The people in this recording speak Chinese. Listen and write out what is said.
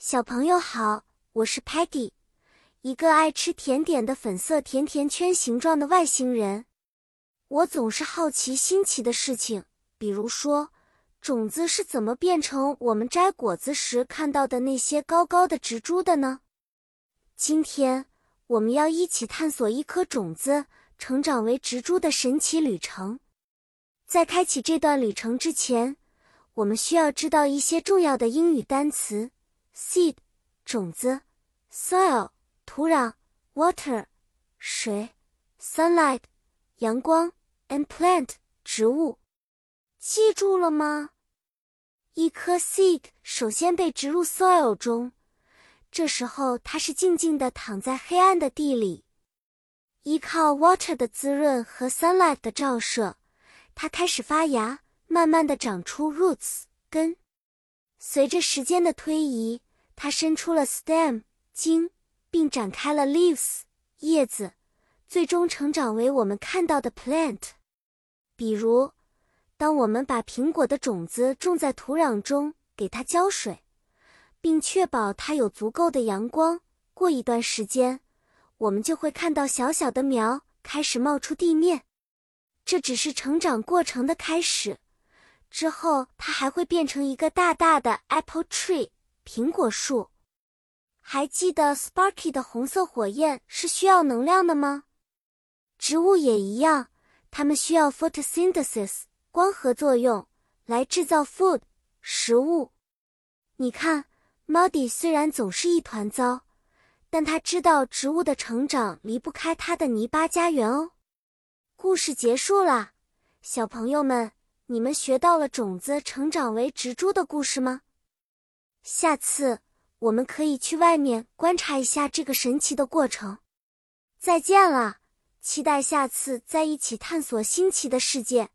小朋友好，我是 Peggy，一个爱吃甜点的粉色甜甜圈形状的外星人。我总是好奇新奇的事情，比如说，种子是怎么变成我们摘果子时看到的那些高高的植株的呢？今天我们要一起探索一颗种子成长为植株的神奇旅程。在开启这段旅程之前，我们需要知道一些重要的英语单词：seed 种子，soil 土壤，water 水，sunlight 阳光，and plant 植物。记住了吗？一颗 seed 首先被植入 soil 中，这时候它是静静地躺在黑暗的地里，依靠 water 的滋润和 sunlight 的照射。它开始发芽，慢慢的长出 roots 根。随着时间的推移，它伸出了 stem 茎，并展开了 leaves 叶子，最终成长为我们看到的 plant。比如，当我们把苹果的种子种在土壤中，给它浇水，并确保它有足够的阳光，过一段时间，我们就会看到小小的苗开始冒出地面。这只是成长过程的开始，之后它还会变成一个大大的 apple tree 苹果树。还记得 Sparky 的红色火焰是需要能量的吗？植物也一样，它们需要 photosynthesis 光合作用来制造 food 食物。你看，Muddy 虽然总是一团糟，但他知道植物的成长离不开它的泥巴家园哦。故事结束了，小朋友们，你们学到了种子成长为植株的故事吗？下次我们可以去外面观察一下这个神奇的过程。再见了，期待下次再一起探索新奇的世界。